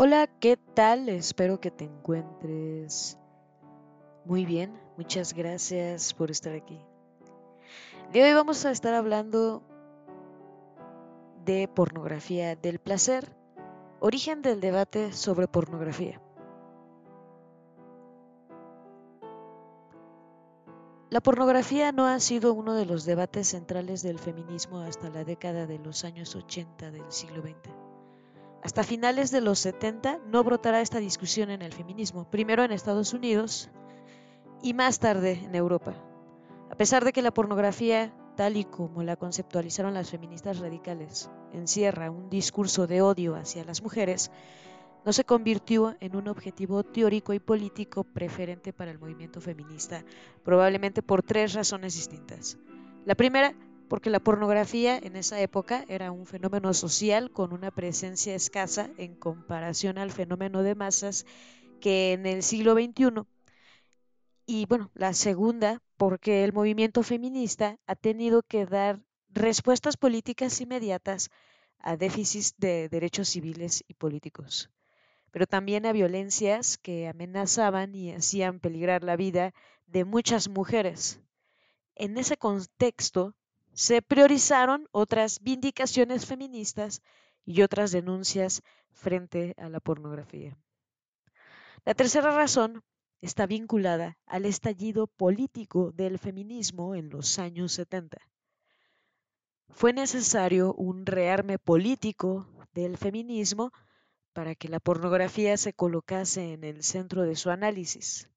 Hola, ¿qué tal? Espero que te encuentres muy bien. Muchas gracias por estar aquí. De hoy vamos a estar hablando de pornografía del placer, origen del debate sobre pornografía. La pornografía no ha sido uno de los debates centrales del feminismo hasta la década de los años 80 del siglo XX. Hasta finales de los 70 no brotará esta discusión en el feminismo, primero en Estados Unidos y más tarde en Europa. A pesar de que la pornografía, tal y como la conceptualizaron las feministas radicales, encierra un discurso de odio hacia las mujeres, no se convirtió en un objetivo teórico y político preferente para el movimiento feminista, probablemente por tres razones distintas. La primera porque la pornografía en esa época era un fenómeno social con una presencia escasa en comparación al fenómeno de masas que en el siglo XXI. Y bueno, la segunda, porque el movimiento feminista ha tenido que dar respuestas políticas inmediatas a déficits de derechos civiles y políticos, pero también a violencias que amenazaban y hacían peligrar la vida de muchas mujeres. En ese contexto, se priorizaron otras vindicaciones feministas y otras denuncias frente a la pornografía. La tercera razón está vinculada al estallido político del feminismo en los años 70. Fue necesario un rearme político del feminismo para que la pornografía se colocase en el centro de su análisis.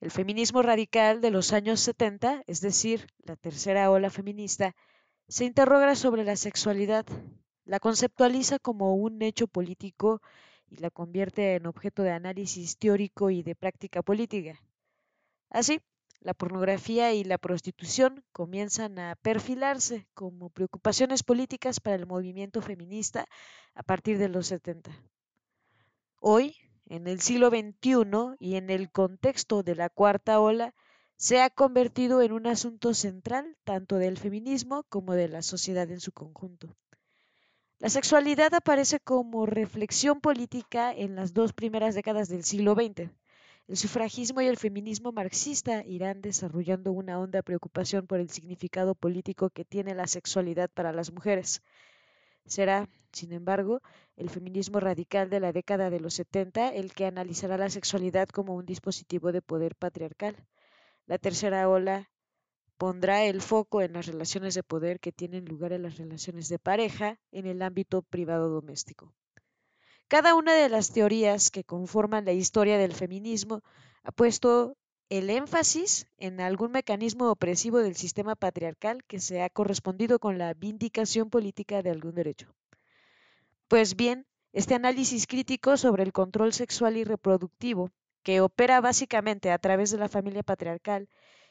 El feminismo radical de los años 70, es decir, la tercera ola feminista, se interroga sobre la sexualidad, la conceptualiza como un hecho político y la convierte en objeto de análisis teórico y de práctica política. Así, la pornografía y la prostitución comienzan a perfilarse como preocupaciones políticas para el movimiento feminista a partir de los 70. Hoy, en el siglo XXI y en el contexto de la cuarta ola, se ha convertido en un asunto central tanto del feminismo como de la sociedad en su conjunto. La sexualidad aparece como reflexión política en las dos primeras décadas del siglo XX. El sufragismo y el feminismo marxista irán desarrollando una honda preocupación por el significado político que tiene la sexualidad para las mujeres. Será, sin embargo, el feminismo radical de la década de los 70 el que analizará la sexualidad como un dispositivo de poder patriarcal. La tercera ola pondrá el foco en las relaciones de poder que tienen lugar en las relaciones de pareja en el ámbito privado doméstico. Cada una de las teorías que conforman la historia del feminismo ha puesto el énfasis en algún mecanismo opresivo del sistema patriarcal que se ha correspondido con la vindicación política de algún derecho. Pues bien, este análisis crítico sobre el control sexual y reproductivo, que opera básicamente a través de la familia patriarcal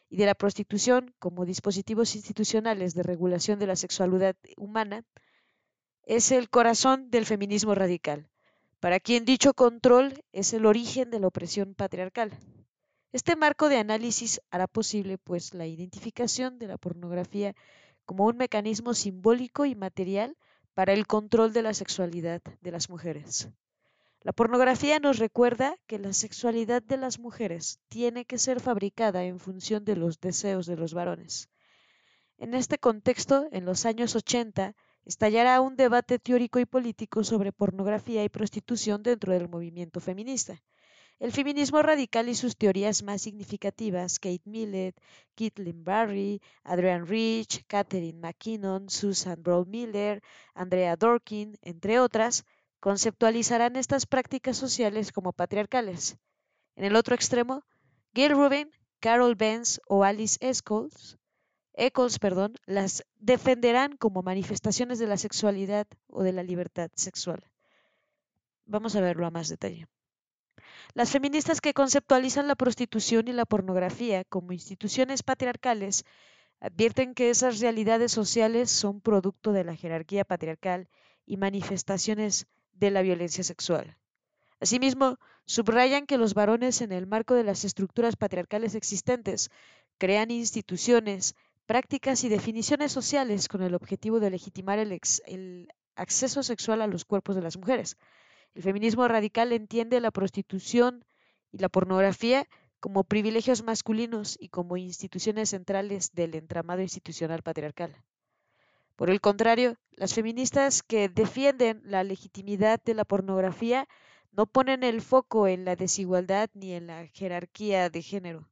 y de la prostitución como dispositivos institucionales de regulación de la sexualidad humana, es el corazón del feminismo radical, para quien dicho control es el origen de la opresión patriarcal. Este marco de análisis hará posible, pues, la identificación de la pornografía como un mecanismo simbólico y material para el control de la sexualidad de las mujeres. La pornografía nos recuerda que la sexualidad de las mujeres tiene que ser fabricada en función de los deseos de los varones. En este contexto, en los años 80, estallará un debate teórico y político sobre pornografía y prostitución dentro del movimiento feminista. El feminismo radical y sus teorías más significativas, Kate Millett, Kathleen Barry, Adrienne Rich, Catherine McKinnon, Susan Brown Miller, Andrea Dorkin, entre otras, conceptualizarán estas prácticas sociales como patriarcales. En el otro extremo, Gail Rubin, Carol Benz o Alice Eccles, Eccles perdón, las defenderán como manifestaciones de la sexualidad o de la libertad sexual. Vamos a verlo a más detalle. Las feministas que conceptualizan la prostitución y la pornografía como instituciones patriarcales advierten que esas realidades sociales son producto de la jerarquía patriarcal y manifestaciones de la violencia sexual. Asimismo, subrayan que los varones en el marco de las estructuras patriarcales existentes crean instituciones, prácticas y definiciones sociales con el objetivo de legitimar el, acceso sexual a los cuerpos de las mujeres. El feminismo radical entiende la prostitución y la pornografía como privilegios masculinos y como instituciones centrales del entramado institucional patriarcal. Por el contrario, las feministas que defienden la legitimidad de la pornografía no ponen el foco en la desigualdad ni en la jerarquía de género.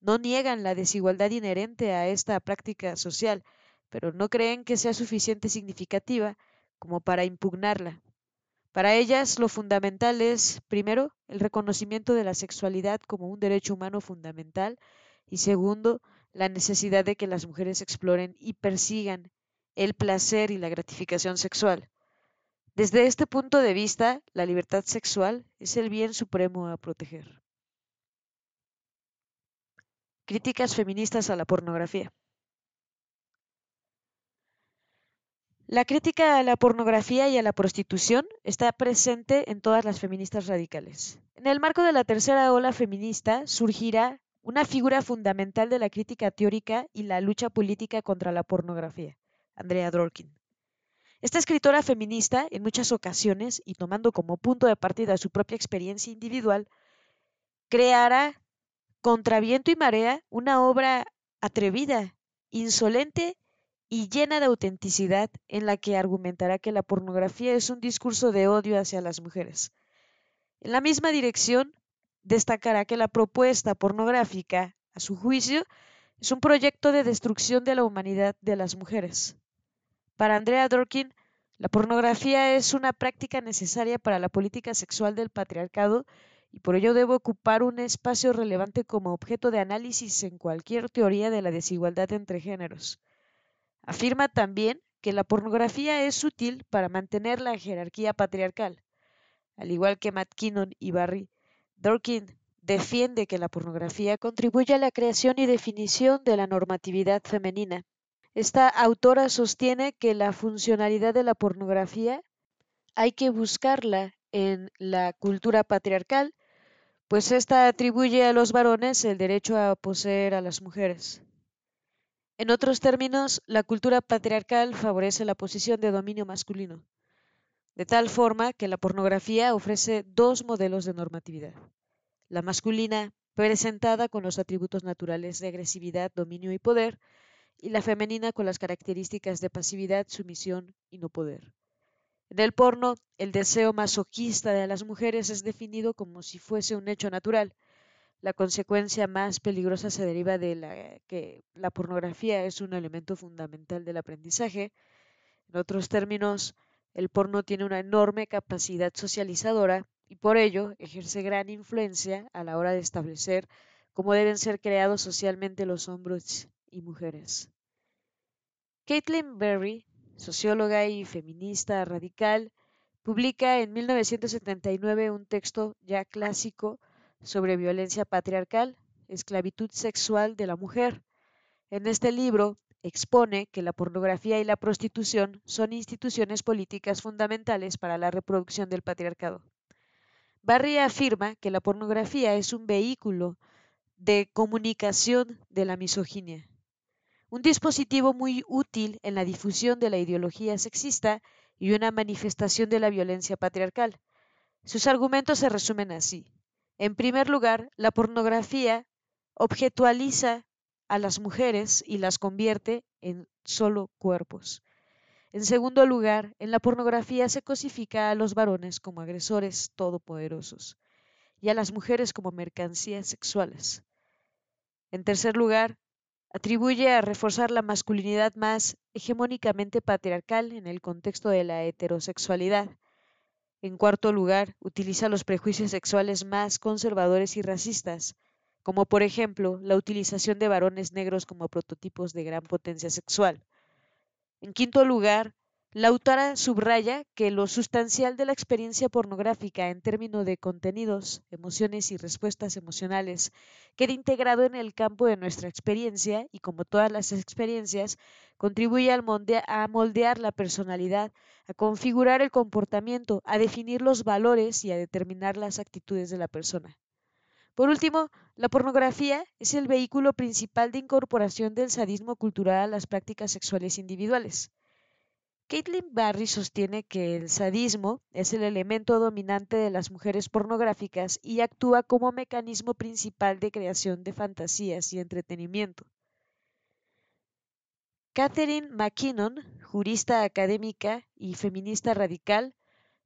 No niegan la desigualdad inherente a esta práctica social, pero no creen que sea suficiente significativa como para impugnarla. Para ellas lo fundamental es, primero, el reconocimiento de la sexualidad como un derecho humano fundamental y segundo, la necesidad de que las mujeres exploren y persigan el placer y la gratificación sexual. Desde este punto de vista, la libertad sexual es el bien supremo a proteger. Críticas feministas a la pornografía. La crítica a la pornografía y a la prostitución está presente en todas las feministas radicales. En el marco de la tercera ola feminista surgirá una figura fundamental de la crítica teórica y la lucha política contra la pornografía, Andrea Dworkin. Esta escritora feminista, en muchas ocasiones, y tomando como punto de partida su propia experiencia individual, creará contra viento y marea una obra atrevida, insolente y llena de autenticidad en la que argumentará que la pornografía es un discurso de odio hacia las mujeres. En la misma dirección, destacará que la propuesta pornográfica, a su juicio, es un proyecto de destrucción de la humanidad de las mujeres. Para Andrea Dworkin, la pornografía es una práctica necesaria para la política sexual del patriarcado y por ello debe ocupar un espacio relevante como objeto de análisis en cualquier teoría de la desigualdad entre géneros. Afirma también que la pornografía es útil para mantener la jerarquía patriarcal. Al igual que McKinnon y Barry, Durkin defiende que la pornografía contribuye a la creación y definición de la normatividad femenina. Esta autora sostiene que la funcionalidad de la pornografía hay que buscarla en la cultura patriarcal, pues ésta atribuye a los varones el derecho a poseer a las mujeres. En otros términos, la cultura patriarcal favorece la posición de dominio masculino, de tal forma que la pornografía ofrece dos modelos de normatividad. La masculina, presentada con los atributos naturales de agresividad, dominio y poder, y la femenina con las características de pasividad, sumisión y no poder. En el porno, el deseo masoquista de las mujeres es definido como si fuese un hecho natural, la consecuencia más peligrosa se deriva de la, que la pornografía es un elemento fundamental del aprendizaje. En otros términos, el porno tiene una enorme capacidad socializadora y por ello ejerce gran influencia a la hora de establecer cómo deben ser creados socialmente los hombres y mujeres. Caitlin Berry, socióloga y feminista radical, publica en 1979 un texto ya clásico sobre violencia patriarcal, esclavitud sexual de la mujer. En este libro expone que la pornografía y la prostitución son instituciones políticas fundamentales para la reproducción del patriarcado. Barry afirma que la pornografía es un vehículo de comunicación de la misoginia, un dispositivo muy útil en la difusión de la ideología sexista y una manifestación de la violencia patriarcal. Sus argumentos se resumen así. En primer lugar, la pornografía objetualiza a las mujeres y las convierte en solo cuerpos. En segundo lugar, en la pornografía se cosifica a los varones como agresores todopoderosos y a las mujeres como mercancías sexuales. En tercer lugar, atribuye a reforzar la masculinidad más hegemónicamente patriarcal en el contexto de la heterosexualidad en cuarto lugar, utiliza los prejuicios sexuales más conservadores y racistas, como por ejemplo la utilización de varones negros como prototipos de gran potencia sexual. En quinto lugar, la autora subraya que lo sustancial de la experiencia pornográfica en términos de contenidos, emociones y respuestas emocionales queda integrado en el campo de nuestra experiencia y como todas las experiencias, contribuye a moldear la personalidad a configurar el comportamiento, a definir los valores y a determinar las actitudes de la persona. Por último, la pornografía es el vehículo principal de incorporación del sadismo cultural a las prácticas sexuales individuales. Caitlin Barry sostiene que el sadismo es el elemento dominante de las mujeres pornográficas y actúa como mecanismo principal de creación de fantasías y entretenimiento. Catherine McKinnon, jurista académica y feminista radical,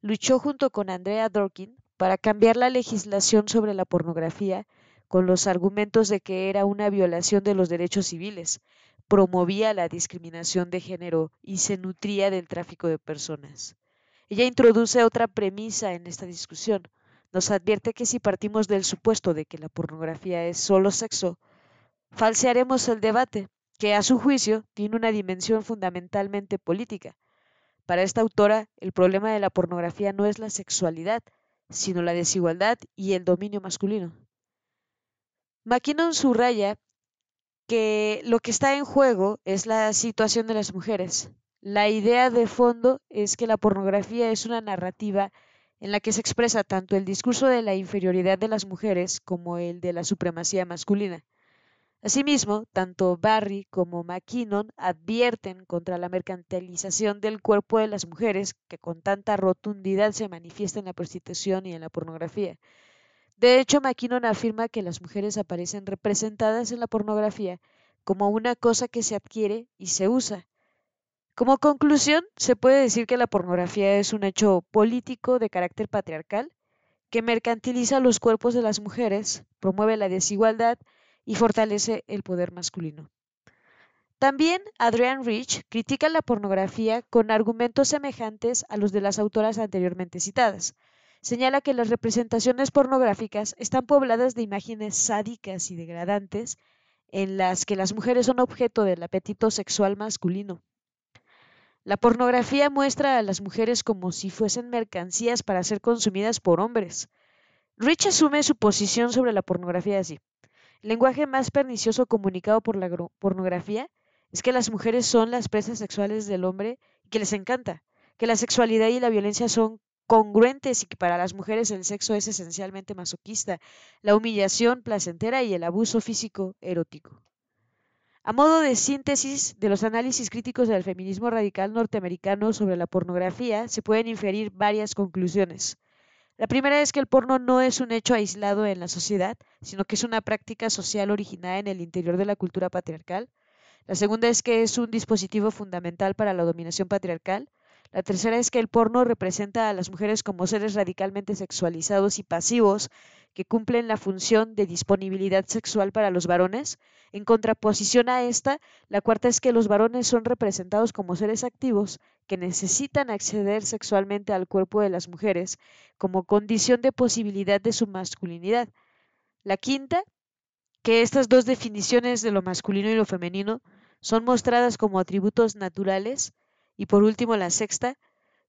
luchó junto con Andrea Dorkin para cambiar la legislación sobre la pornografía con los argumentos de que era una violación de los derechos civiles, promovía la discriminación de género y se nutría del tráfico de personas. Ella introduce otra premisa en esta discusión. Nos advierte que si partimos del supuesto de que la pornografía es solo sexo, falsearemos el debate, que a su juicio tiene una dimensión fundamentalmente política. Para esta autora, el problema de la pornografía no es la sexualidad, sino la desigualdad y el dominio masculino. McKinnon subraya lo que está en juego es la situación de las mujeres. La idea de fondo es que la pornografía es una narrativa en la que se expresa tanto el discurso de la inferioridad de las mujeres como el de la supremacía masculina. Asimismo, tanto Barry como McKinnon advierten contra la mercantilización del cuerpo de las mujeres que con tanta rotundidad se manifiesta en la prostitución y en la pornografía. De hecho, McKinnon afirma que las mujeres aparecen representadas en la pornografía como una cosa que se adquiere y se usa. Como conclusión, se puede decir que la pornografía es un hecho político de carácter patriarcal que mercantiliza los cuerpos de las mujeres, promueve la desigualdad y fortalece el poder masculino. También Adrian Rich critica la pornografía con argumentos semejantes a los de las autoras anteriormente citadas, señala que las representaciones pornográficas están pobladas de imágenes sádicas y degradantes en las que las mujeres son objeto del apetito sexual masculino. La pornografía muestra a las mujeres como si fuesen mercancías para ser consumidas por hombres. Rich asume su posición sobre la pornografía así. El lenguaje más pernicioso comunicado por la pornografía es que las mujeres son las presas sexuales del hombre y que les encanta, que la sexualidad y la violencia son congruentes y que para las mujeres el sexo es esencialmente masoquista, la humillación placentera y el abuso físico erótico. A modo de síntesis de los análisis críticos del feminismo radical norteamericano sobre la pornografía, se pueden inferir varias conclusiones. La primera es que el porno no es un hecho aislado en la sociedad, sino que es una práctica social originada en el interior de la cultura patriarcal. La segunda es que es un dispositivo fundamental para la dominación patriarcal. La tercera es que el porno representa a las mujeres como seres radicalmente sexualizados y pasivos que cumplen la función de disponibilidad sexual para los varones. En contraposición a esta, la cuarta es que los varones son representados como seres activos que necesitan acceder sexualmente al cuerpo de las mujeres como condición de posibilidad de su masculinidad. La quinta, que estas dos definiciones de lo masculino y lo femenino son mostradas como atributos naturales y por último, la sexta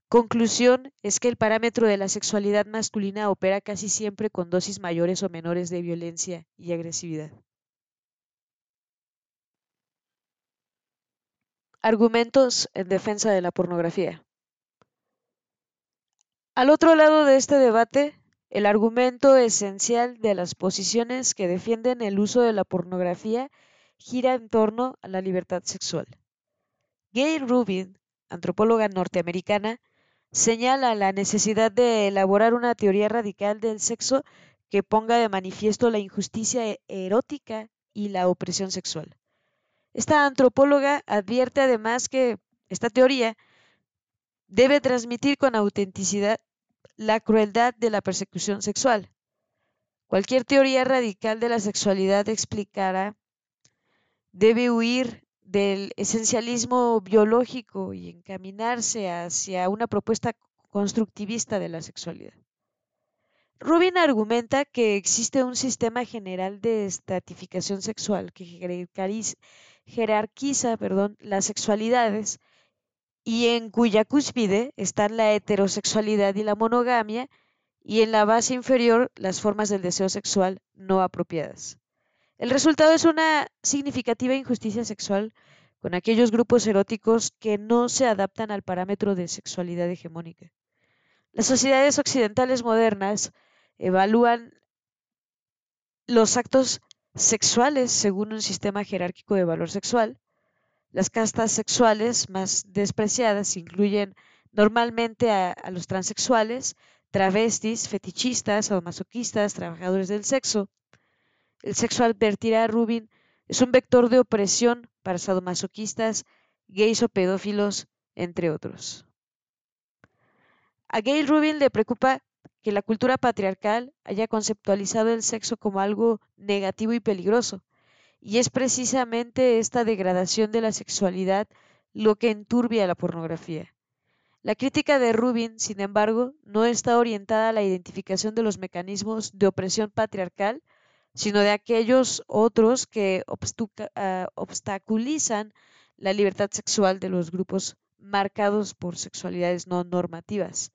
conclusión es que el parámetro de la sexualidad masculina opera casi siempre con dosis mayores o menores de violencia y agresividad. Argumentos en defensa de la pornografía. Al otro lado de este debate, el argumento esencial de las posiciones que defienden el uso de la pornografía gira en torno a la libertad sexual. Gay Rubin antropóloga norteamericana, señala la necesidad de elaborar una teoría radical del sexo que ponga de manifiesto la injusticia e-, erótica y la opresión sexual. Esta antropóloga advierte además que esta teoría debe transmitir con autenticidad la crueldad de la persecución sexual. Cualquier teoría radical de la sexualidad explicará debe huir del esencialismo biológico y encaminarse hacia una propuesta constructivista de la sexualidad. Rubin argumenta que existe un sistema general de estratificación sexual que jerarquiza las sexualidades y en cuya cúspide están la heterosexualidad y la monogamia y en la base inferior las formas del deseo sexual no apropiadas. El resultado es una significativa injusticia sexual con aquellos grupos eróticos que no se adaptan al parámetro de sexualidad hegemónica. Las sociedades occidentales modernas evalúan los actos sexuales según un sistema jerárquico de valor sexual. Las castas sexuales más despreciadas incluyen normalmente a, los transexuales, travestis, fetichistas, masoquistas, trabajadores del sexo. El sexo, advertirá Rubin, es un vector de opresión para sadomasoquistas, gays o pedófilos, entre otros. A Gail Rubin le preocupa que la cultura patriarcal haya conceptualizado el sexo como algo negativo y peligroso, y es precisamente esta degradación de la sexualidad lo que enturbia la pornografía. La crítica de Rubin, sin embargo, no está orientada a la identificación de los mecanismos de opresión patriarcal, sino de aquellos otros que ah, obstaculizan la libertad sexual de los grupos marcados por sexualidades no normativas.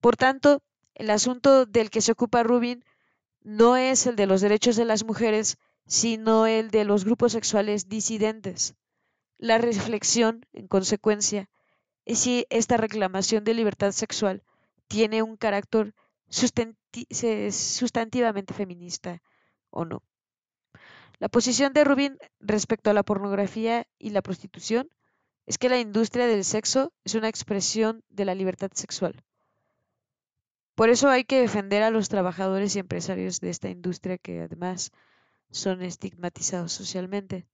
Por tanto, el asunto del que se ocupa Rubin no es el de los derechos de las mujeres, sino el de los grupos sexuales disidentes. La reflexión, en consecuencia, es si esta reclamación de libertad sexual tiene un carácter sustantivamente feminista o no. La posición de Rubin respecto a la pornografía y la prostitución es que la industria del sexo es una expresión de la libertad sexual. Por eso hay que defender a los trabajadores y empresarios de esta industria que además son estigmatizados socialmente.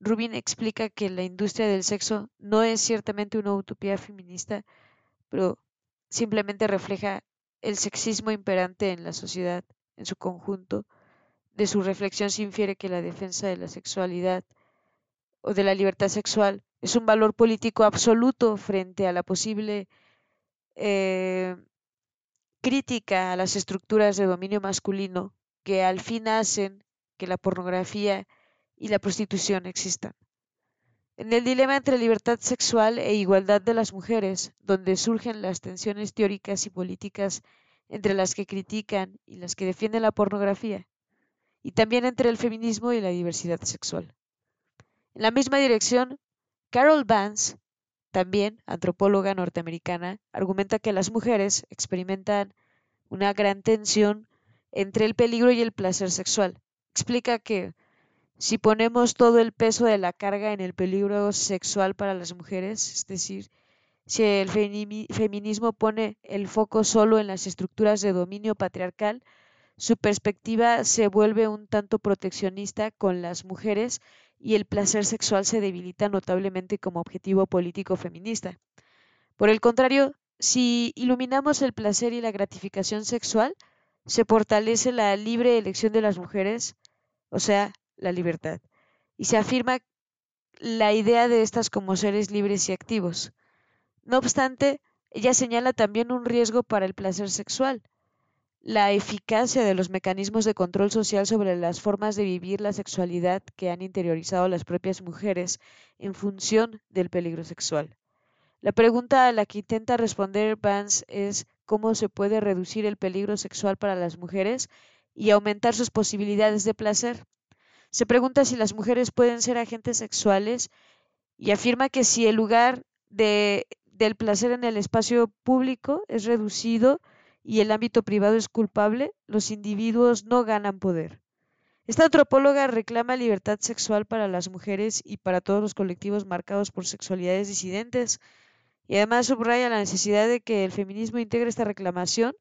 Rubin explica que la industria del sexo no es ciertamente una utopía feminista, pero simplemente refleja el sexismo imperante en la sociedad en su conjunto. De su reflexión se infiere que la defensa de la sexualidad o de la libertad sexual es un valor político absoluto frente a la posible eh, crítica a las estructuras de dominio masculino que al fin hacen que la pornografía y la prostitución existan. En el dilema entre libertad sexual e igualdad de las mujeres, donde surgen las tensiones teóricas y políticas entre las que critican y las que defienden la pornografía, y también entre el feminismo y la diversidad sexual. En la misma dirección, Carol Vance también, antropóloga norteamericana, argumenta que las mujeres experimentan una gran tensión entre el peligro y el placer sexual. Explica que si ponemos todo el peso de la carga en el peligro sexual para las mujeres, es decir, si el feminismo pone el foco solo en las estructuras de dominio patriarcal, su perspectiva se vuelve un tanto proteccionista con las mujeres y el placer sexual se debilita notablemente como objetivo político feminista. Por el contrario, si iluminamos el placer y la gratificación sexual, se fortalece la libre elección de las mujeres, o sea, la libertad, y se afirma la idea de estas como seres libres y activos. No obstante, ella señala también un riesgo para el placer sexual, la eficacia de los mecanismos de control social sobre las formas de vivir la sexualidad que han interiorizado las propias mujeres en función del peligro sexual. La pregunta a la que intenta responder Vance es cómo se puede reducir el peligro sexual para las mujeres y aumentar sus posibilidades de placer. Se pregunta si las mujeres pueden ser agentes sexuales y afirma que si el lugar de, del placer en el espacio público es reducido, y el ámbito privado es culpable, los individuos no ganan poder. Esta antropóloga reclama libertad sexual para las mujeres y para todos los colectivos marcados por sexualidades disidentes, y además subraya la necesidad de que el feminismo integre esta reclamación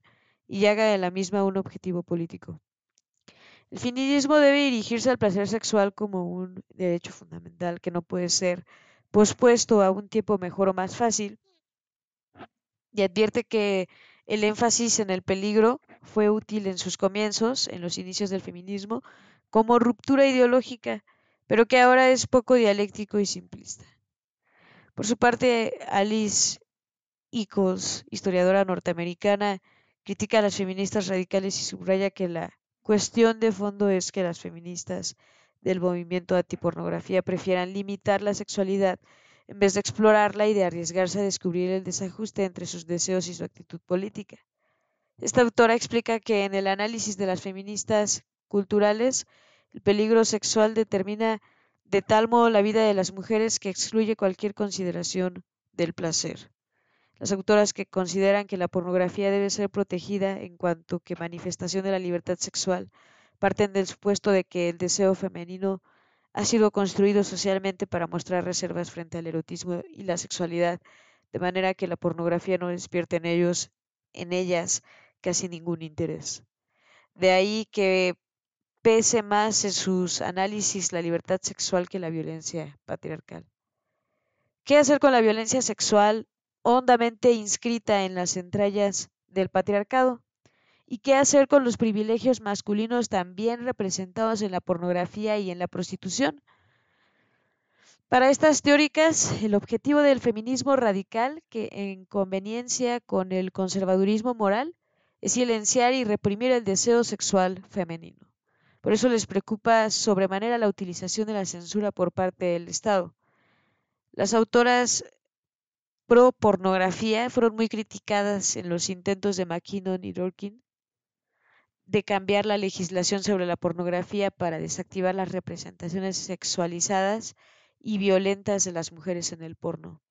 y haga de la misma un objetivo político. El feminismo debe dirigirse al placer sexual como un derecho fundamental que no puede ser pospuesto a un tiempo mejor o más fácil, y advierte que el énfasis en el peligro fue útil en sus comienzos, en los inicios del feminismo, como ruptura ideológica, pero que ahora es poco dialéctico y simplista. Por su parte, Alice Eccles, historiadora norteamericana, critica a las feministas radicales y subraya que la cuestión de fondo es que las feministas del movimiento antipornografía prefieran limitar la sexualidad en vez de explorarla y de arriesgarse a descubrir el desajuste entre sus deseos y su actitud política. Esta autora explica que en el análisis de las feministas culturales, el peligro sexual determina de tal modo la vida de las mujeres que excluye cualquier consideración del placer. Las autoras que consideran que la pornografía debe ser protegida en cuanto que manifestación de la libertad sexual parten del supuesto de que el deseo femenino ha sido construido socialmente para mostrar reservas frente al erotismo y la sexualidad, de manera que la pornografía no despierte en ellos, en ellas, casi ningún interés. De ahí que pese más en sus análisis la libertad sexual que la violencia patriarcal. ¿Qué hacer con la violencia sexual hondamente inscrita en las entrañas del patriarcado? ¿Y qué hacer con los privilegios masculinos también representados en la pornografía y en la prostitución? Para estas teóricas, el objetivo del feminismo radical, que en conveniencia con el conservadurismo moral, es silenciar y reprimir el deseo sexual femenino. Por eso les preocupa sobremanera la utilización de la censura por parte del Estado. Las autoras pro pornografía fueron muy criticadas en los intentos de McKinnon y Dworkin de cambiar la legislación sobre la pornografía para desactivar las representaciones sexualizadas y violentas de las mujeres en el porno.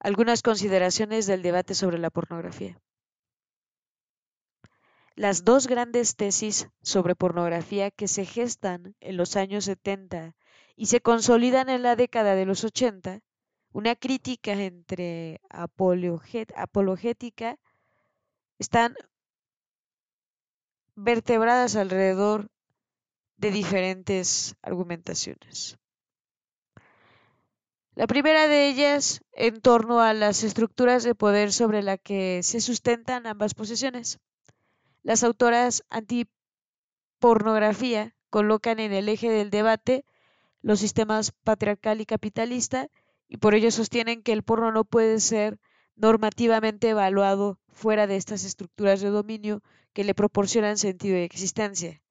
Algunas consideraciones del debate sobre la pornografía. Las dos grandes tesis sobre pornografía que se gestan en los años 70 y se consolidan en la década de los 80, una crítica entre apologética, están vertebradas alrededor de diferentes argumentaciones. La primera de ellas en torno a las estructuras de poder sobre la que se sustentan ambas posiciones. Las autoras antipornografía colocan en el eje del debate los sistemas patriarcal y capitalista y por ello sostienen que el porno no puede ser normativamente evaluado fuera de estas estructuras de dominio que le proporcionan sentido de existencia.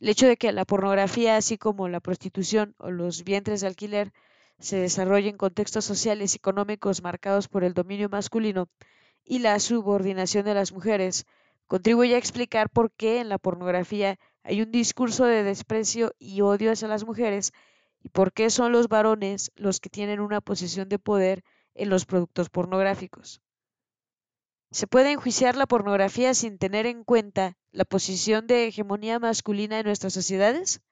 El hecho de que la pornografía, así como la prostitución o los vientres de alquiler, se desarrollen en contextos sociales y económicos marcados por el dominio masculino y la subordinación de las mujeres, contribuye a explicar por qué en la pornografía hay un discurso de desprecio y odio hacia las mujeres y por qué son los varones los que tienen una posición de poder en los productos pornográficos. ¿Se puede enjuiciar la pornografía sin tener en cuenta la posición de hegemonía masculina en nuestras sociedades?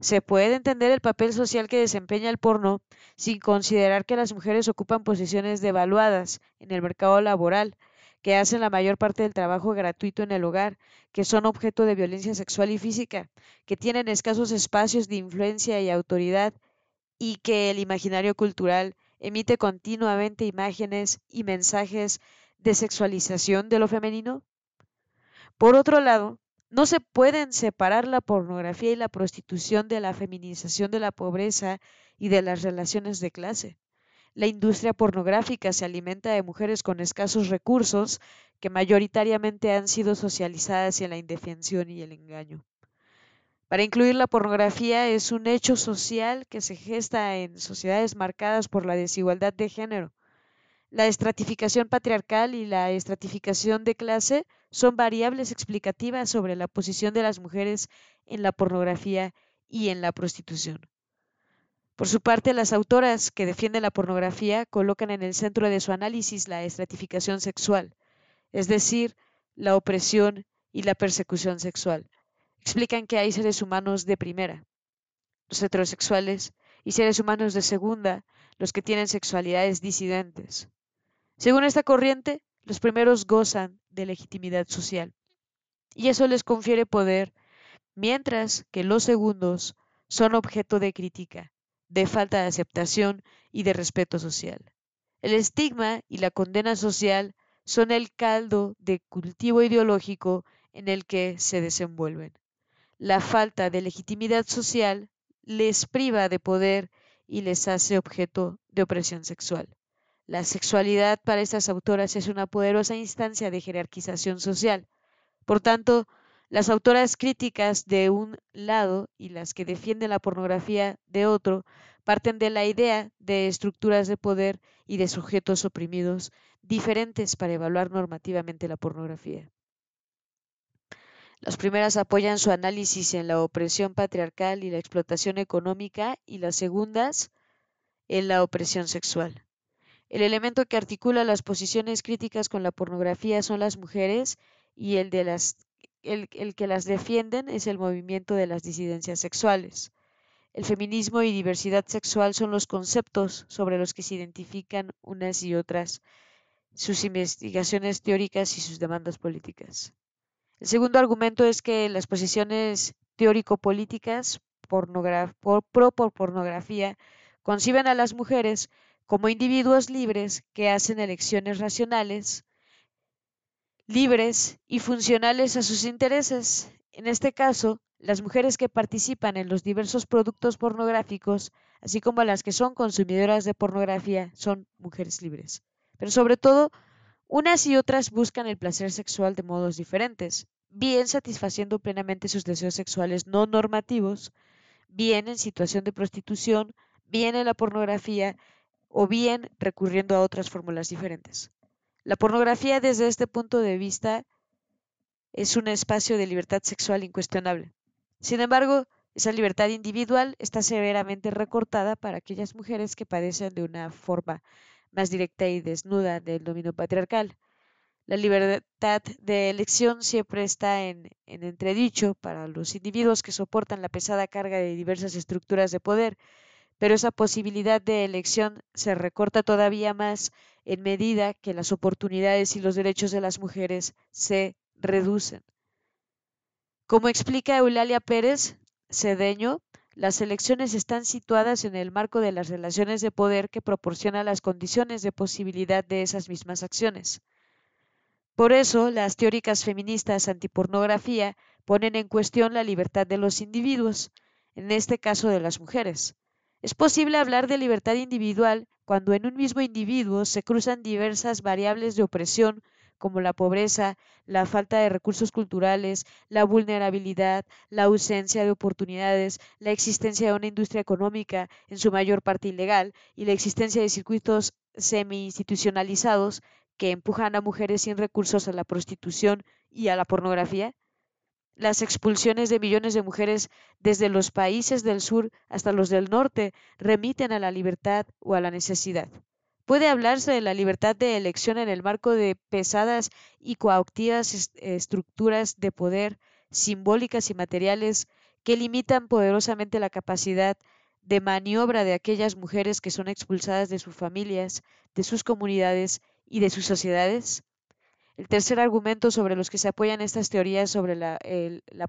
¿Se puede entender el papel social que desempeña el porno sin considerar que las mujeres ocupan posiciones devaluadas en el mercado laboral que hacen la mayor parte del trabajo gratuito en el hogar, que son objeto de violencia sexual y física, que tienen escasos espacios de influencia y autoridad y que el imaginario cultural emite continuamente imágenes y mensajes de sexualización de lo femenino? Por otro lado, no se pueden separar la pornografía y la prostitución de la feminización de la pobreza y de las relaciones de clase. La industria pornográfica se alimenta de mujeres con escasos recursos que mayoritariamente han sido socializadas en la indefensión y el engaño. Para incluir la pornografía es un hecho social que se gesta en sociedades marcadas por la desigualdad de género. La estratificación patriarcal y la estratificación de clase son variables explicativas sobre la posición de las mujeres en la pornografía y en la prostitución. Por su parte, las autoras que defienden la pornografía colocan en el centro de su análisis la estratificación sexual, es decir, la opresión y la persecución sexual. Explican que hay seres humanos de primera, los heterosexuales, y seres humanos de segunda, los que tienen sexualidades disidentes. Según esta corriente, los primeros gozan de legitimidad social, y eso les confiere poder, mientras que los segundos son objeto de crítica de falta de aceptación y de respeto social. El estigma y la condena social son el caldo de cultivo ideológico en el que se desenvuelven. La falta de legitimidad social les priva de poder y les hace objeto de opresión sexual. La sexualidad para estas autoras es una poderosa instancia de jerarquización social. Por tanto, las autoras críticas de un lado y las que defienden la pornografía de otro parten de la idea de estructuras de poder y de sujetos oprimidos diferentes para evaluar normativamente la pornografía. Las primeras apoyan su análisis en la opresión patriarcal y la explotación económica y las segundas en la opresión sexual. El elemento que articula las posiciones críticas con la pornografía son las mujeres y el de las el que las defienden es el movimiento de las disidencias sexuales. El feminismo y diversidad sexual son los conceptos sobre los que se identifican unas y otras, sus investigaciones teóricas y sus demandas políticas. El segundo argumento es que las posiciones teórico-políticas pro por pornografía conciben a las mujeres como individuos libres que hacen elecciones racionales, libres y funcionales a sus intereses. En este caso, las mujeres que participan en los diversos productos pornográficos, así como las que son consumidoras de pornografía, son mujeres libres. Pero sobre todo, unas y otras buscan el placer sexual de modos diferentes, bien satisfaciendo plenamente sus deseos sexuales no normativos, bien en situación de prostitución, bien en la pornografía o bien recurriendo a otras fórmulas diferentes. La pornografía desde este punto de vista es un espacio de libertad sexual incuestionable. Sin embargo, esa libertad individual está severamente recortada para aquellas mujeres que padecen de una forma más directa y desnuda del dominio patriarcal. La libertad de elección siempre está en, en, entredicho para los individuos que soportan la pesada carga de diversas estructuras de poder, pero esa posibilidad de elección se recorta todavía más en medida que las oportunidades y los derechos de las mujeres se reducen. Como explica Eulalia Pérez Cedeño, las elecciones están situadas en el marco de las relaciones de poder que proporcionan las condiciones de posibilidad de esas mismas acciones. Por eso, las teóricas feministas antipornografía ponen en cuestión la libertad de los individuos, en este caso de las mujeres. Es posible hablar de libertad individual cuando en un mismo individuo se cruzan diversas variables de opresión como la pobreza, la falta de recursos culturales, la vulnerabilidad, la ausencia de oportunidades, la existencia de una industria económica, en su mayor parte ilegal, y la existencia de circuitos semi-institucionalizados que empujan a mujeres sin recursos a la prostitución y a la pornografía? Las expulsiones de millones de mujeres desde los países del sur hasta los del norte remiten a la libertad o a la necesidad. Puede hablarse de la libertad de elección en el marco de pesadas y coactivas estructuras de poder simbólicas y materiales que limitan poderosamente la capacidad de maniobra de aquellas mujeres que son expulsadas de sus familias, de sus comunidades y de sus sociedades? El tercer argumento sobre los que se apoyan estas teorías sobre la,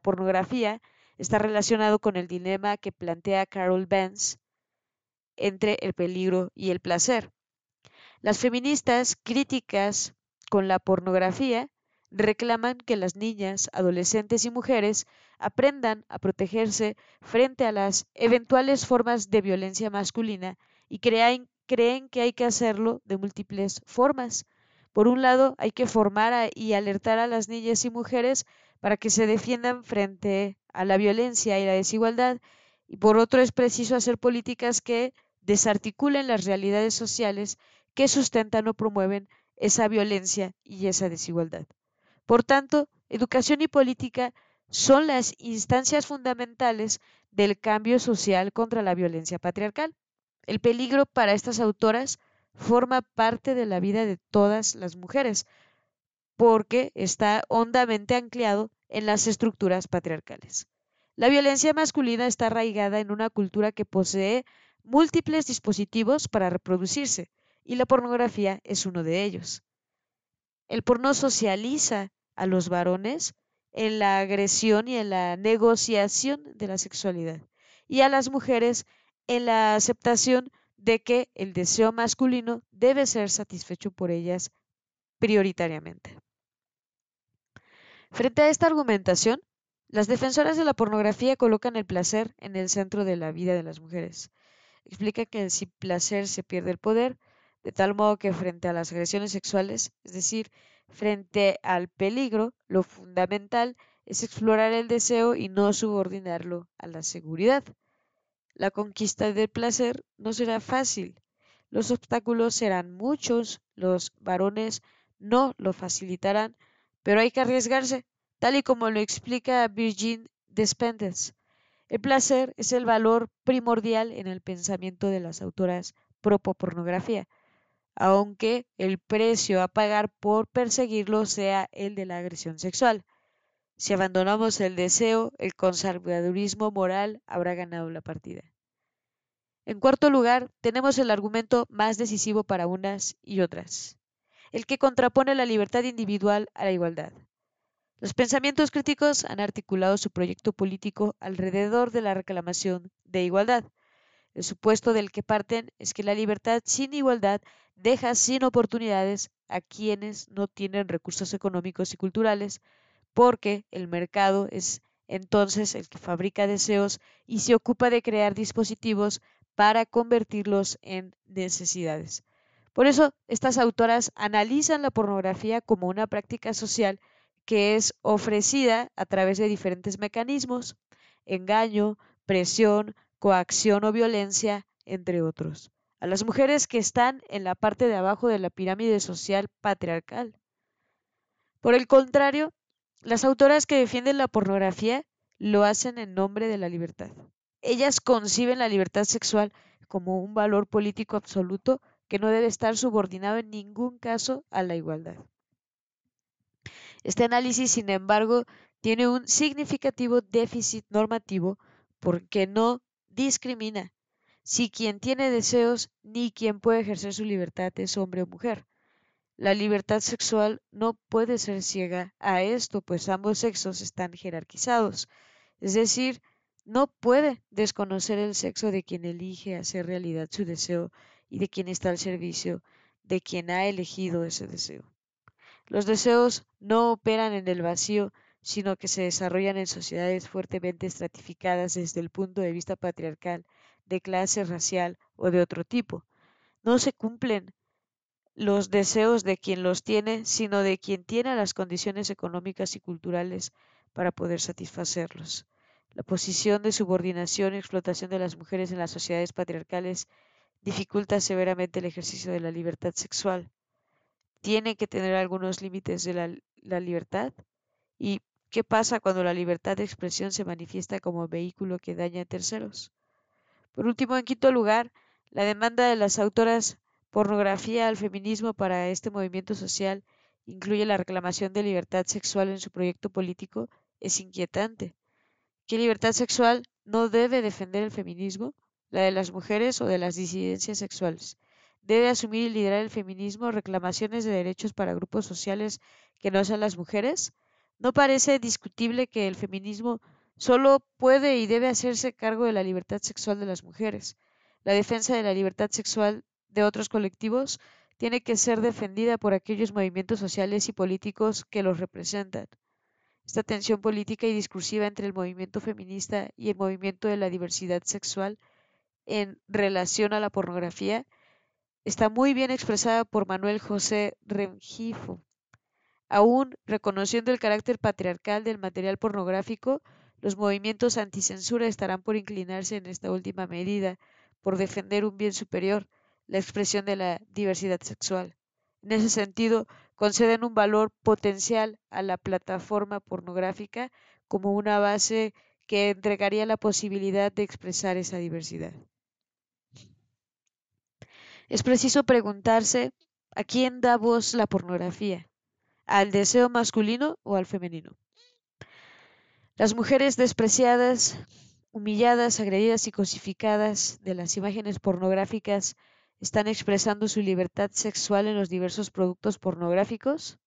pornografía está relacionado con el dilema que plantea Carol Benz entre el peligro y el placer. Las feministas críticas con la pornografía reclaman que las niñas, adolescentes y mujeres aprendan a protegerse frente a las eventuales formas de violencia masculina y creen que hay que hacerlo de múltiples formas. Por un lado, hay que formar y alertar a las niñas y mujeres para que se defiendan frente a la violencia y la desigualdad, y por otro es preciso hacer políticas que desarticulen las realidades sociales que sustentan o promueven esa violencia y esa desigualdad. Por tanto, educación y política son las instancias fundamentales del cambio social contra la violencia patriarcal. El peligro para estas autoras forma parte de la vida de todas las mujeres, porque está hondamente anclado en las estructuras patriarcales. La violencia masculina está arraigada en una cultura que posee múltiples dispositivos para reproducirse, y la pornografía es uno de ellos. El porno socializa a los varones en la agresión y en la negociación de la sexualidad y a las mujeres en la aceptación de que el deseo masculino debe ser satisfecho por ellas prioritariamente. Frente a esta argumentación, las defensoras de la pornografía colocan el placer en el centro de la vida de las mujeres. Explica que sin placer se pierde el poder, de tal modo que frente a las agresiones sexuales, es decir, frente al peligro, lo fundamental es explorar el deseo y no subordinarlo a la seguridad. La conquista del placer no será fácil. Los obstáculos serán muchos, los varones no lo facilitarán, pero hay que arriesgarse, tal y como lo explica Virgin Despentes. El placer es el valor primordial en el pensamiento de las autoras pro pornografía aunque el precio a pagar por perseguirlo sea el de la agresión sexual. Si abandonamos el deseo, el conservadurismo moral habrá ganado la partida. En cuarto lugar, tenemos el argumento más decisivo para unas y otras, el que contrapone la libertad individual a la igualdad. Los pensamientos críticos han articulado su proyecto político alrededor de la reclamación de igualdad. El supuesto del que parten es que la libertad sin igualdad deja sin oportunidades a quienes no tienen recursos económicos y culturales, porque el mercado es entonces el que fabrica deseos y se ocupa de crear dispositivos para convertirlos en necesidades. Por eso, estas autoras analizan la pornografía como una práctica social que es ofrecida a través de diferentes mecanismos, engaño, presión, coacción o violencia, entre otros a las mujeres que están en la parte de abajo de la pirámide social patriarcal. Por el contrario, las autoras que defienden la pornografía lo hacen en nombre de la libertad. Ellas conciben la libertad sexual como un valor político absoluto que no debe estar subordinado en ningún caso a la igualdad. Este análisis, sin embargo, tiene un significativo déficit normativo porque no discrimina si quien tiene deseos ni quien puede ejercer su libertad es hombre o mujer. La libertad sexual no puede ser ciega a esto, pues ambos sexos están jerarquizados. Es decir, no puede desconocer el sexo de quien elige hacer realidad su deseo y de quien está al servicio de quien ha elegido ese deseo. Los deseos no operan en el vacío, sino que se desarrollan en sociedades fuertemente estratificadas desde el punto de vista patriarcal de clase racial o de otro tipo. No se cumplen los deseos de quien los tiene, sino de quien tiene las condiciones económicas y culturales para poder satisfacerlos. La posición de subordinación y explotación de las mujeres en las sociedades patriarcales dificulta severamente el ejercicio de la libertad sexual. Tiene que tener algunos límites de la, la libertad. ¿Y qué pasa cuando la libertad de expresión se manifiesta como vehículo que daña a terceros? Por último, en quinto lugar, la demanda de las autoras pornografía al feminismo para este movimiento social incluye la reclamación de libertad sexual en su proyecto político es inquietante. ¿Qué libertad sexual no debe defender el feminismo? ¿La de las mujeres o de las disidencias sexuales? ¿Debe asumir y liderar el feminismo reclamaciones de derechos para grupos sociales que no sean las mujeres? No parece discutible que el feminismo Solo puede y debe hacerse cargo de la libertad sexual de las mujeres. La defensa de la libertad sexual de otros colectivos tiene que ser defendida por aquellos movimientos sociales y políticos que los representan. Esta tensión política y discursiva entre el movimiento feminista y el movimiento de la diversidad sexual en relación a la pornografía está muy bien expresada por Manuel José Rengifo. Aún reconociendo el carácter patriarcal del material pornográfico, los movimientos anticensura estarán por inclinarse en esta última medida, por defender un bien superior, la expresión de la diversidad sexual. En ese sentido, conceden un valor potencial a la plataforma pornográfica como una base que entregaría la posibilidad de expresar esa diversidad. Es preciso preguntarse a quién da voz la pornografía, al deseo masculino o al femenino. Las mujeres despreciadas, humilladas, agredidas y cosificadas de las imágenes pornográficas están expresando su libertad sexual en los diversos productos pornográficos.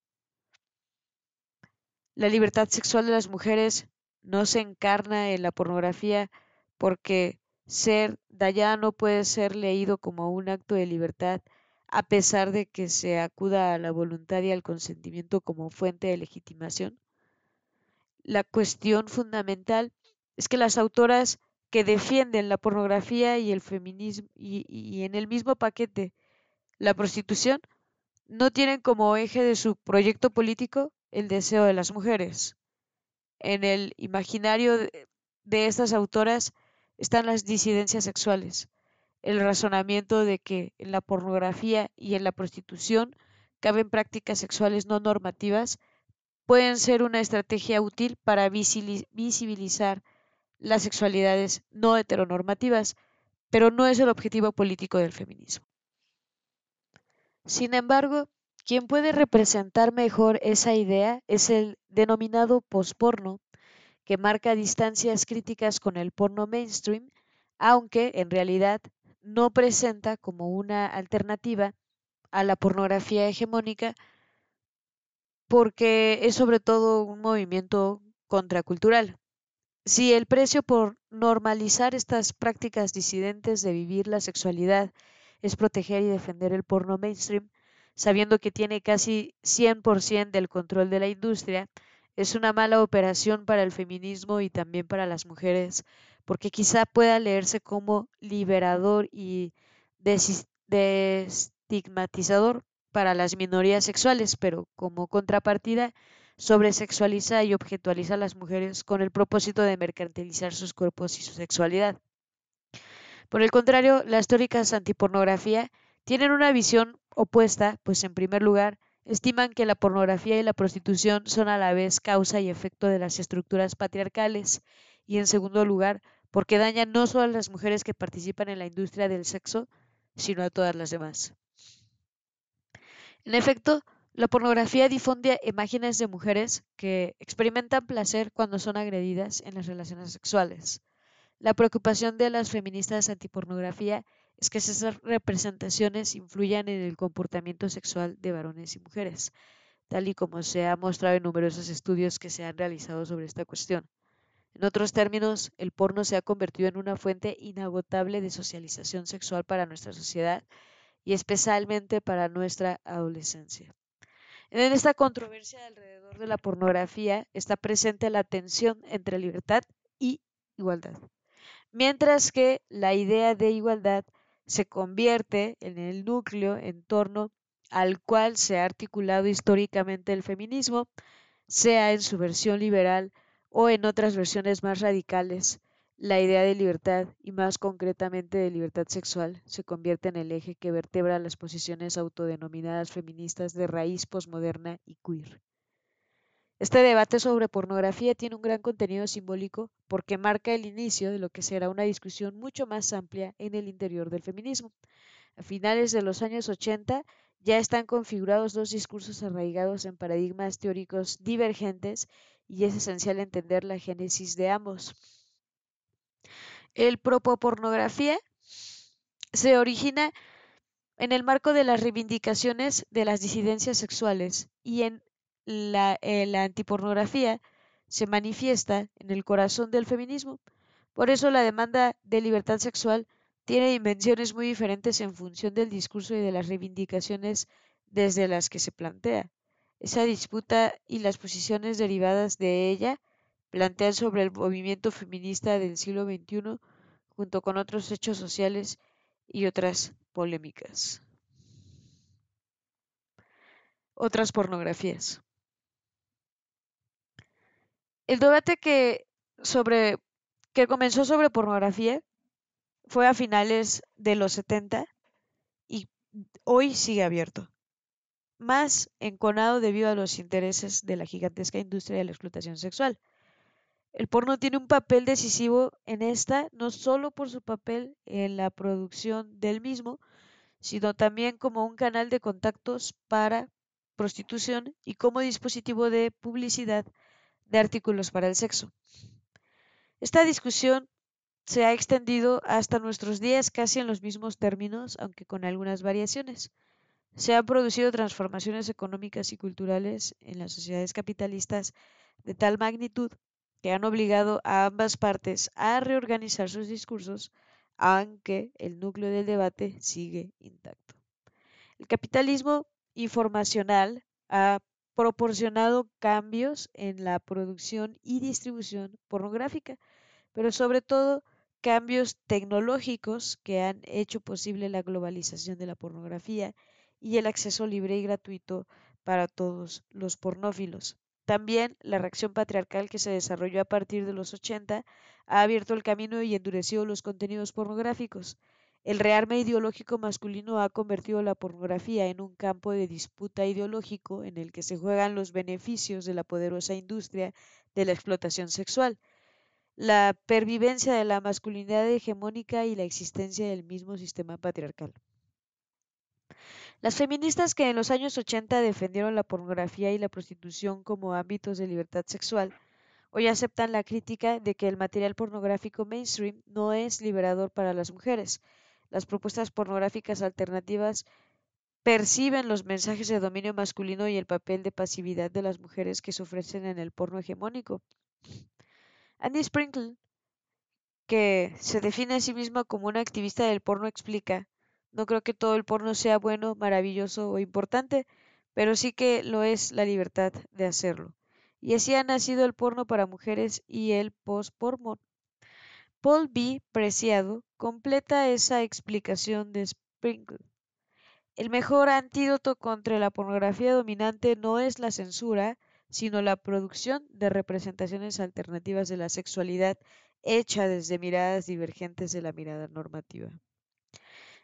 La libertad sexual de las mujeres no se encarna en la pornografía porque ser Dayá no puede ser leído como un acto de libertad a pesar de que se acuda a la voluntad y al consentimiento como fuente de legitimación la cuestión fundamental es que las autoras que defienden la pornografía y el feminismo y, en el mismo paquete la prostitución no tienen como eje de su proyecto político el deseo de las mujeres. En el imaginario de estas autoras están las disidencias sexuales, el razonamiento de que en la pornografía y en la prostitución caben prácticas sexuales no normativas pueden ser una estrategia útil para visibilizar las sexualidades no heteronormativas, pero no es el objetivo político del feminismo. Sin embargo, Quien puede representar mejor esa idea es el denominado posporno, que marca distancias críticas con el porno mainstream, aunque en realidad no presenta como una alternativa a la pornografía hegemónica porque es sobre todo un movimiento contracultural. Si el precio por normalizar estas prácticas disidentes de vivir la sexualidad es proteger y defender el porno mainstream, sabiendo que tiene casi 100% del control de la industria, es una mala operación para el feminismo y también para las mujeres, porque quizá pueda leerse como liberador y desestigmatizador para las minorías sexuales, pero como contrapartida sobresexualiza y objetualiza a las mujeres con el propósito de mercantilizar sus cuerpos y su sexualidad. Por el contrario, las teóricas antipornografía tienen una visión opuesta, pues en primer lugar, estiman que la pornografía y la prostitución son a la vez causa y efecto de las estructuras patriarcales, y en segundo lugar, porque dañan no solo a las mujeres que participan en la industria del sexo, sino a todas las demás. En efecto, la pornografía difunde imágenes de mujeres que experimentan placer cuando son agredidas en las relaciones sexuales. La preocupación de las feministas antipornografía es que esas representaciones influyan en el comportamiento sexual de varones y mujeres, tal y como se ha mostrado en numerosos estudios que se han realizado sobre esta cuestión. En otros términos, el porno se ha convertido en una fuente inagotable de socialización sexual para nuestra sociedad y especialmente para nuestra adolescencia. En esta controversia alrededor de la pornografía está presente la tensión entre libertad y igualdad, mientras que la idea de igualdad se convierte en el núcleo en torno al cual se ha articulado históricamente el feminismo, sea en su versión liberal o en otras versiones más radicales, la idea de libertad, y más concretamente de libertad sexual, se convierte en el eje que vertebra las posiciones autodenominadas feministas de raíz posmoderna y queer. Este debate sobre pornografía tiene un gran contenido simbólico porque marca el inicio de lo que será una discusión mucho más amplia en el interior del feminismo. A finales de los años 80 ya están configurados dos discursos arraigados en paradigmas teóricos divergentes y es esencial entender la génesis de ambos. El propopornografía se origina en el marco de las reivindicaciones de las disidencias sexuales y en la, eh, la antipornografía se manifiesta en el corazón del feminismo. Por eso la demanda de libertad sexual tiene dimensiones muy diferentes en función del discurso y de las reivindicaciones desde las que se plantea. Esa disputa y las posiciones derivadas de ella plantean sobre el movimiento feminista del siglo XXI junto con otros hechos sociales y otras polémicas. Otras pornografías. El debate que, sobre, que comenzó sobre pornografía fue a finales de los 70 y hoy sigue abierto, más enconado debido a los intereses de la gigantesca industria de la explotación sexual. El porno tiene un papel decisivo en esta, no solo por su papel en la producción del mismo, sino también como un canal de contactos para prostitución y como dispositivo de publicidad de artículos para el sexo. Esta discusión se ha extendido hasta nuestros días casi en los mismos términos, aunque con algunas variaciones. Se han producido transformaciones económicas y culturales en las sociedades capitalistas de tal magnitud que han obligado a ambas partes a reorganizar sus discursos, aunque el núcleo del debate sigue intacto. El capitalismo informacional ha proporcionado cambios en la producción y distribución pornográfica, pero sobre todo cambios tecnológicos que han hecho posible la globalización de la pornografía y el acceso libre y gratuito para todos los pornófilos. También la reacción patriarcal que se desarrolló a partir de los 80 ha abierto el camino y endurecido los contenidos pornográficos. El rearme ideológico masculino ha convertido la pornografía en un campo de disputa ideológico en el que se juegan los beneficios de la poderosa industria de la explotación sexual, la pervivencia de la masculinidad hegemónica y la existencia del mismo sistema patriarcal. Las feministas que en los años 80 defendieron la pornografía y la prostitución como ámbitos de libertad sexual, hoy aceptan la crítica de que el material pornográfico mainstream no es liberador para las mujeres. Las propuestas pornográficas alternativas perciben los mensajes de dominio masculino y el papel de pasividad de las mujeres que se ofrecen en el porno hegemónico. Andy Sprinkle, que se define a sí misma como una activista del porno, explica no creo que todo el porno sea bueno, maravilloso o importante, pero sí que lo es la libertad de hacerlo. Y así ha nacido el porno para mujeres y el post-porno. Paul B. Preciado completa esa explicación de Sprinkle. El mejor antídoto contra la pornografía dominante no es la censura, sino la producción de representaciones alternativas de la sexualidad hecha desde miradas divergentes de la mirada normativa.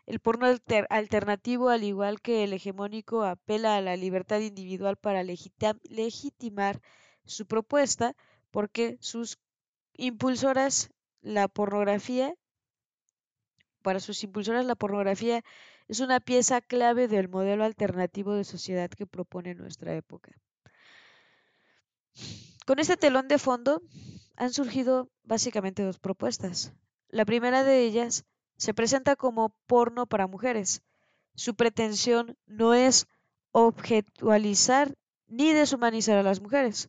El porno alternativo, al igual que el hegemónico, apela a la libertad individual para legitimar su propuesta, porque sus impulsoras la pornografía, para sus impulsoras la pornografía es una pieza clave del modelo alternativo de sociedad que propone nuestra época. Con este telón de fondo han surgido básicamente dos propuestas. La primera de ellas se presenta como porno para mujeres. Su pretensión no es objetualizar ni deshumanizar a las mujeres.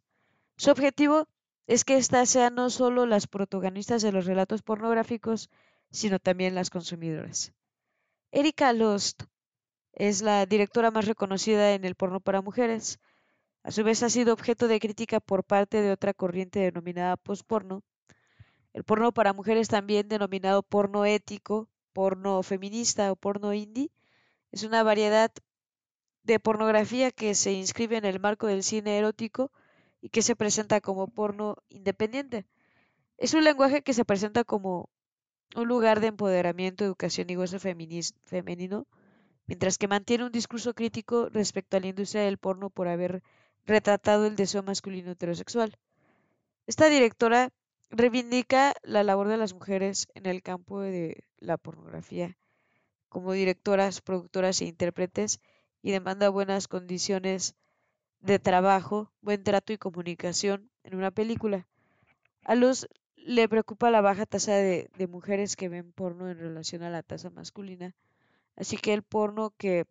Su objetivo es que éstas sean no solo las protagonistas de los relatos pornográficos, sino también las consumidoras. Erika Lust es la directora más reconocida en el porno para mujeres. A su vez ha sido objeto de crítica por parte de otra corriente denominada postporno, el porno para mujeres, también denominado porno ético, porno feminista o porno indie, es una variedad de pornografía que se inscribe en el marco del cine erótico y que se presenta como porno independiente. Es un lenguaje que se presenta como un lugar de empoderamiento, educación y gozo femenino, mientras que mantiene un discurso crítico respecto a la industria del porno por haber retratado el deseo masculino heterosexual. Esta directora reivindica la labor de las mujeres en el campo de la pornografía como directoras, productoras e intérpretes y demanda buenas condiciones de trabajo, buen trato y comunicación en una película. A Luz le preocupa la baja tasa de, mujeres que ven porno en relación a la tasa masculina, así que el porno que,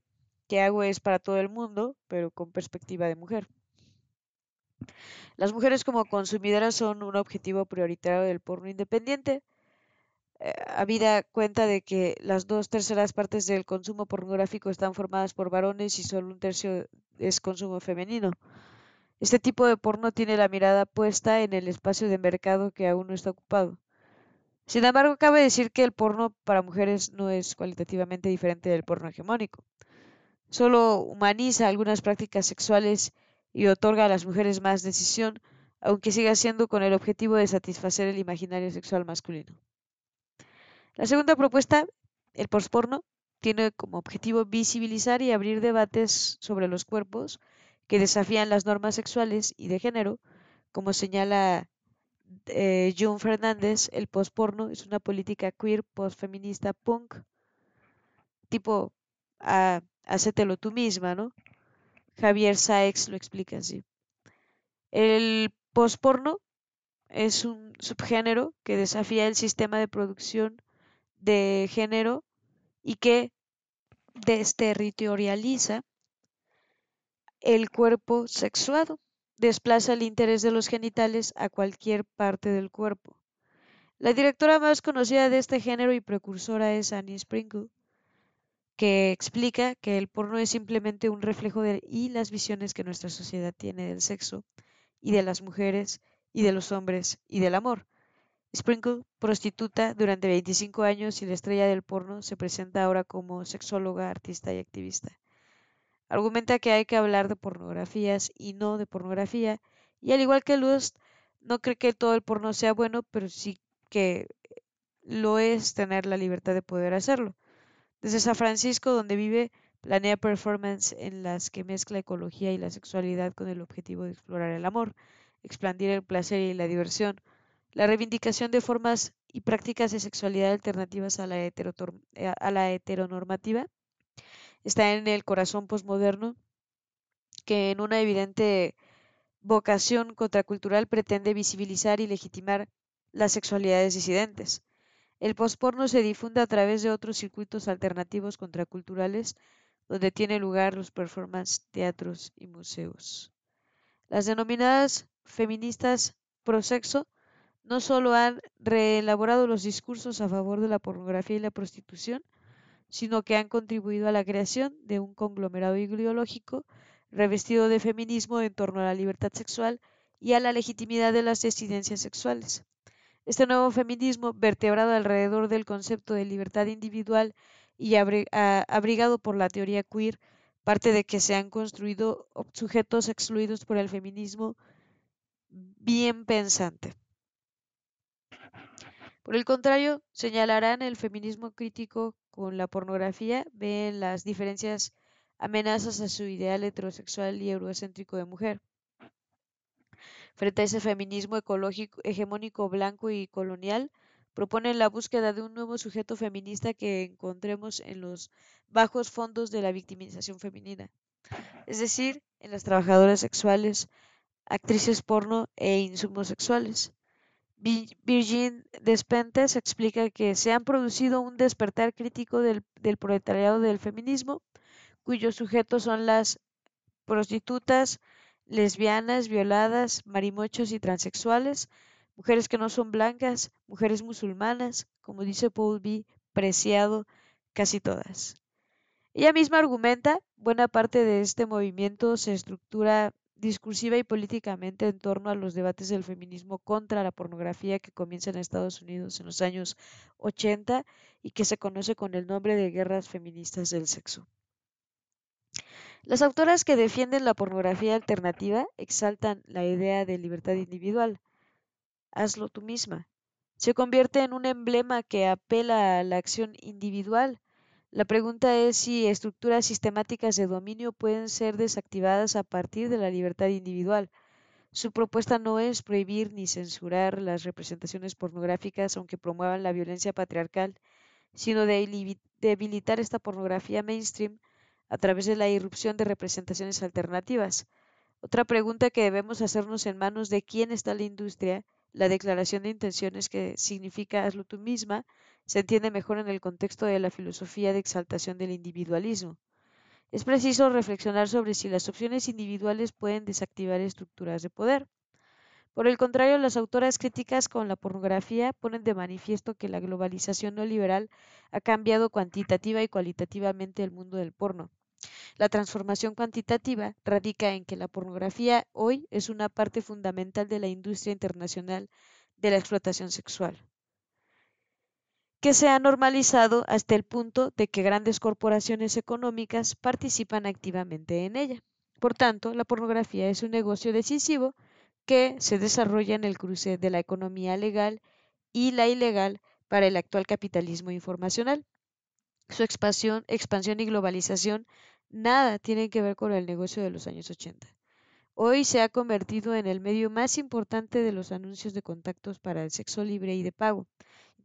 que hago es para todo el mundo, pero con perspectiva de mujer. Las mujeres como consumidoras son un objetivo prioritario del porno independiente, eh, habida cuenta de que las dos terceras partes del consumo pornográfico están formadas por varones y solo un tercio es consumo femenino. Este tipo de porno tiene la mirada puesta en el espacio de mercado que aún no está ocupado. Sin embargo, cabe decir que el porno para mujeres no es cualitativamente diferente del porno hegemónico. Solo humaniza algunas prácticas sexuales y otorga a las mujeres más decisión, aunque siga siendo con el objetivo de satisfacer el imaginario sexual masculino. La segunda propuesta, el postporno, tiene como objetivo visibilizar y abrir debates sobre los cuerpos que desafían las normas sexuales y de género, como señala eh, Fernández, el postporno es una política queer, postfeminista, punk, tipo, a, hacételo tú misma, ¿no? Javier Saex lo explica así. El posporno es un subgénero que desafía el sistema de producción de género y que desterritorializa el cuerpo sexuado, desplaza el interés de los genitales a cualquier parte del cuerpo. La directora más conocida de este género y precursora es Annie Sprinkle, que explica que el porno es simplemente un reflejo de y las visiones que nuestra sociedad tiene del sexo y de las mujeres y de los hombres y del amor. Sprinkle, prostituta durante 25 años y la estrella del porno, se presenta ahora como sexóloga, artista y activista. Argumenta que hay que hablar de pornografías y no de pornografía, y al igual que Lust, no cree que todo el porno sea bueno, pero sí que lo es tener la libertad de poder hacerlo. Desde San Francisco, donde vive, planea performances en las que mezcla ecología y la sexualidad con el objetivo de explorar el amor, expandir el placer y la diversión, la reivindicación de formas y prácticas de sexualidad alternativas a la, eh, a la heteronormativa, está en el corazón posmoderno, que en una evidente vocación contracultural pretende visibilizar y legitimar las sexualidades disidentes. El postporno se difunde a través de otros circuitos alternativos contraculturales donde tiene lugar los performance, teatros y museos. Las denominadas feministas prosexo no solo han reelaborado los discursos a favor de la pornografía y la prostitución, sino que han contribuido a la creación de un conglomerado ideológico revestido de feminismo en torno a la libertad sexual y a la legitimidad de las disidencias sexuales. Este nuevo feminismo, vertebrado alrededor del concepto de libertad individual y abrigado por la teoría queer, parte de que se han construido sujetos excluidos por el feminismo bien pensante. Por el contrario, señalarán el feminismo crítico con la pornografía, ven las diferencias amenazas a su ideal heterosexual y eurocéntrico de mujer. Frente a ese feminismo ecológico, hegemónico, blanco y colonial, proponen la búsqueda de un nuevo sujeto feminista que encontremos en los bajos fondos de la victimización femenina, es decir, en las trabajadoras sexuales, actrices porno e insumos sexuales. Virgin Despentes explica que se han producido un despertar crítico del, del proletariado del feminismo, cuyos sujetos son las prostitutas, lesbianas, violadas, marimochos y transexuales, mujeres que no son blancas, mujeres musulmanas, como dice Paul B. Preciado, casi todas. Ella misma argumenta, buena parte de este movimiento se estructura discursiva y políticamente en torno a los debates del feminismo contra la pornografía que comienza en Estados Unidos en los años 80 y que se conoce con el nombre de guerras feministas del sexo. Las autoras que defienden la pornografía alternativa exaltan la idea de libertad individual, hazlo tú misma. Se convierte en un emblema que apela a la acción individual. La pregunta es si estructuras sistemáticas de dominio pueden ser desactivadas a partir de la libertad individual. Su propuesta no es prohibir ni censurar las representaciones pornográficas aunque promuevan la violencia patriarcal, sino de debilitar esta pornografía mainstream a través de la irrupción de representaciones alternativas. Otra pregunta que debemos hacernos en manos de quién está la industria la declaración de intenciones que significa hazlo tú misma se entiende mejor en el contexto de la filosofía de exaltación del individualismo. Es preciso reflexionar sobre si las opciones individuales pueden desactivar estructuras de poder. Por el contrario, las autoras críticas con la pornografía ponen de manifiesto que la globalización no liberal ha cambiado cuantitativa y cualitativamente el mundo del porno. La transformación cuantitativa radica en que la pornografía hoy es una parte fundamental de la industria internacional de la explotación sexual, que se ha normalizado hasta el punto de que grandes corporaciones económicas participan activamente en ella. Por tanto, la pornografía es un negocio decisivo que se desarrolla en el cruce de la economía legal y la ilegal para el actual capitalismo informacional. Su expansión, expansión y globalización nada tienen que ver con el negocio de los años 80. Hoy se ha convertido en el medio más importante de los anuncios de contactos para el sexo libre y de pago.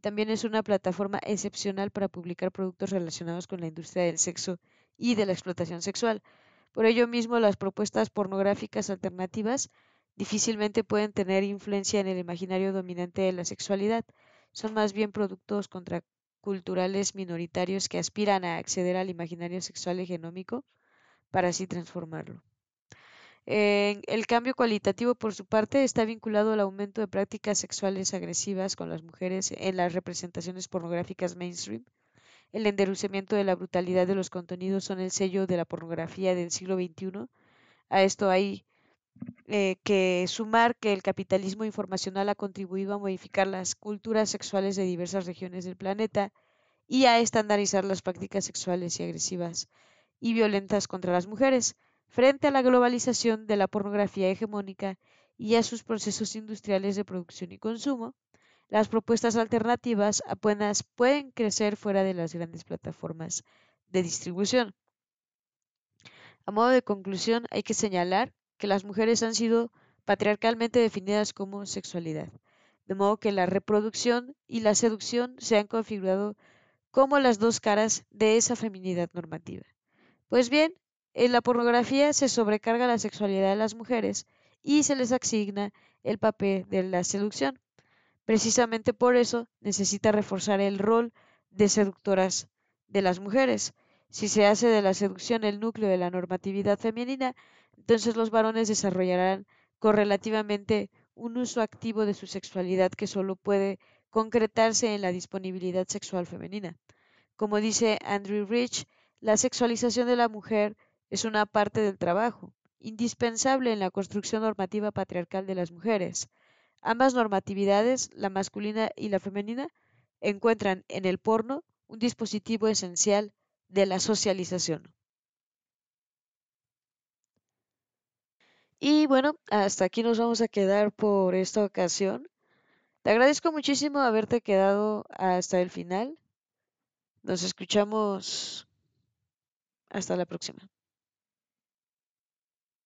También es una plataforma excepcional para publicar productos relacionados con la industria del sexo y de la explotación sexual. Por ello mismo, las propuestas pornográficas alternativas difícilmente pueden tener influencia en el imaginario dominante de la sexualidad. Son más bien productos contra culturales minoritarios que aspiran a acceder al imaginario sexual hegenómico para así transformarlo. el cambio cualitativo, por su parte, está vinculado al aumento de prácticas sexuales agresivas con las mujeres en las representaciones pornográficas mainstream. El enderucimiento de la brutalidad de los contenidos son el sello de la pornografía del siglo XXI. A esto hay eh, que sumar que el capitalismo informacional ha contribuido a modificar las culturas sexuales de diversas regiones del planeta y a estandarizar las prácticas sexuales y agresivas y violentas contra las mujeres frente a la globalización de la pornografía hegemónica y a sus procesos industriales de producción y consumo, las propuestas alternativas apenas pueden crecer fuera de las grandes plataformas de distribución. A modo de conclusión, hay que señalar que las mujeres han sido patriarcalmente definidas como sexualidad, de modo que la reproducción y la seducción se han configurado como las dos caras de esa feminidad normativa. Pues bien, en la pornografía se sobrecarga la sexualidad de las mujeres y se les asigna el papel de la seducción. Precisamente por eso necesita reforzar el rol de seductoras de las mujeres. Si se hace de la seducción el núcleo de la normatividad femenina, entonces los varones desarrollarán correlativamente un uso activo de su sexualidad que solo puede concretarse en la disponibilidad sexual femenina. Como dice Andrew Rich, la sexualización de la mujer es una parte del trabajo, indispensable en la construcción normativa patriarcal de las mujeres. Ambas normatividades, la masculina y la femenina, encuentran en el porno un dispositivo esencial de la socialización. Y bueno, hasta aquí nos vamos a quedar por esta ocasión. Te agradezco muchísimo haberte quedado hasta el final. Nos escuchamos hasta la próxima.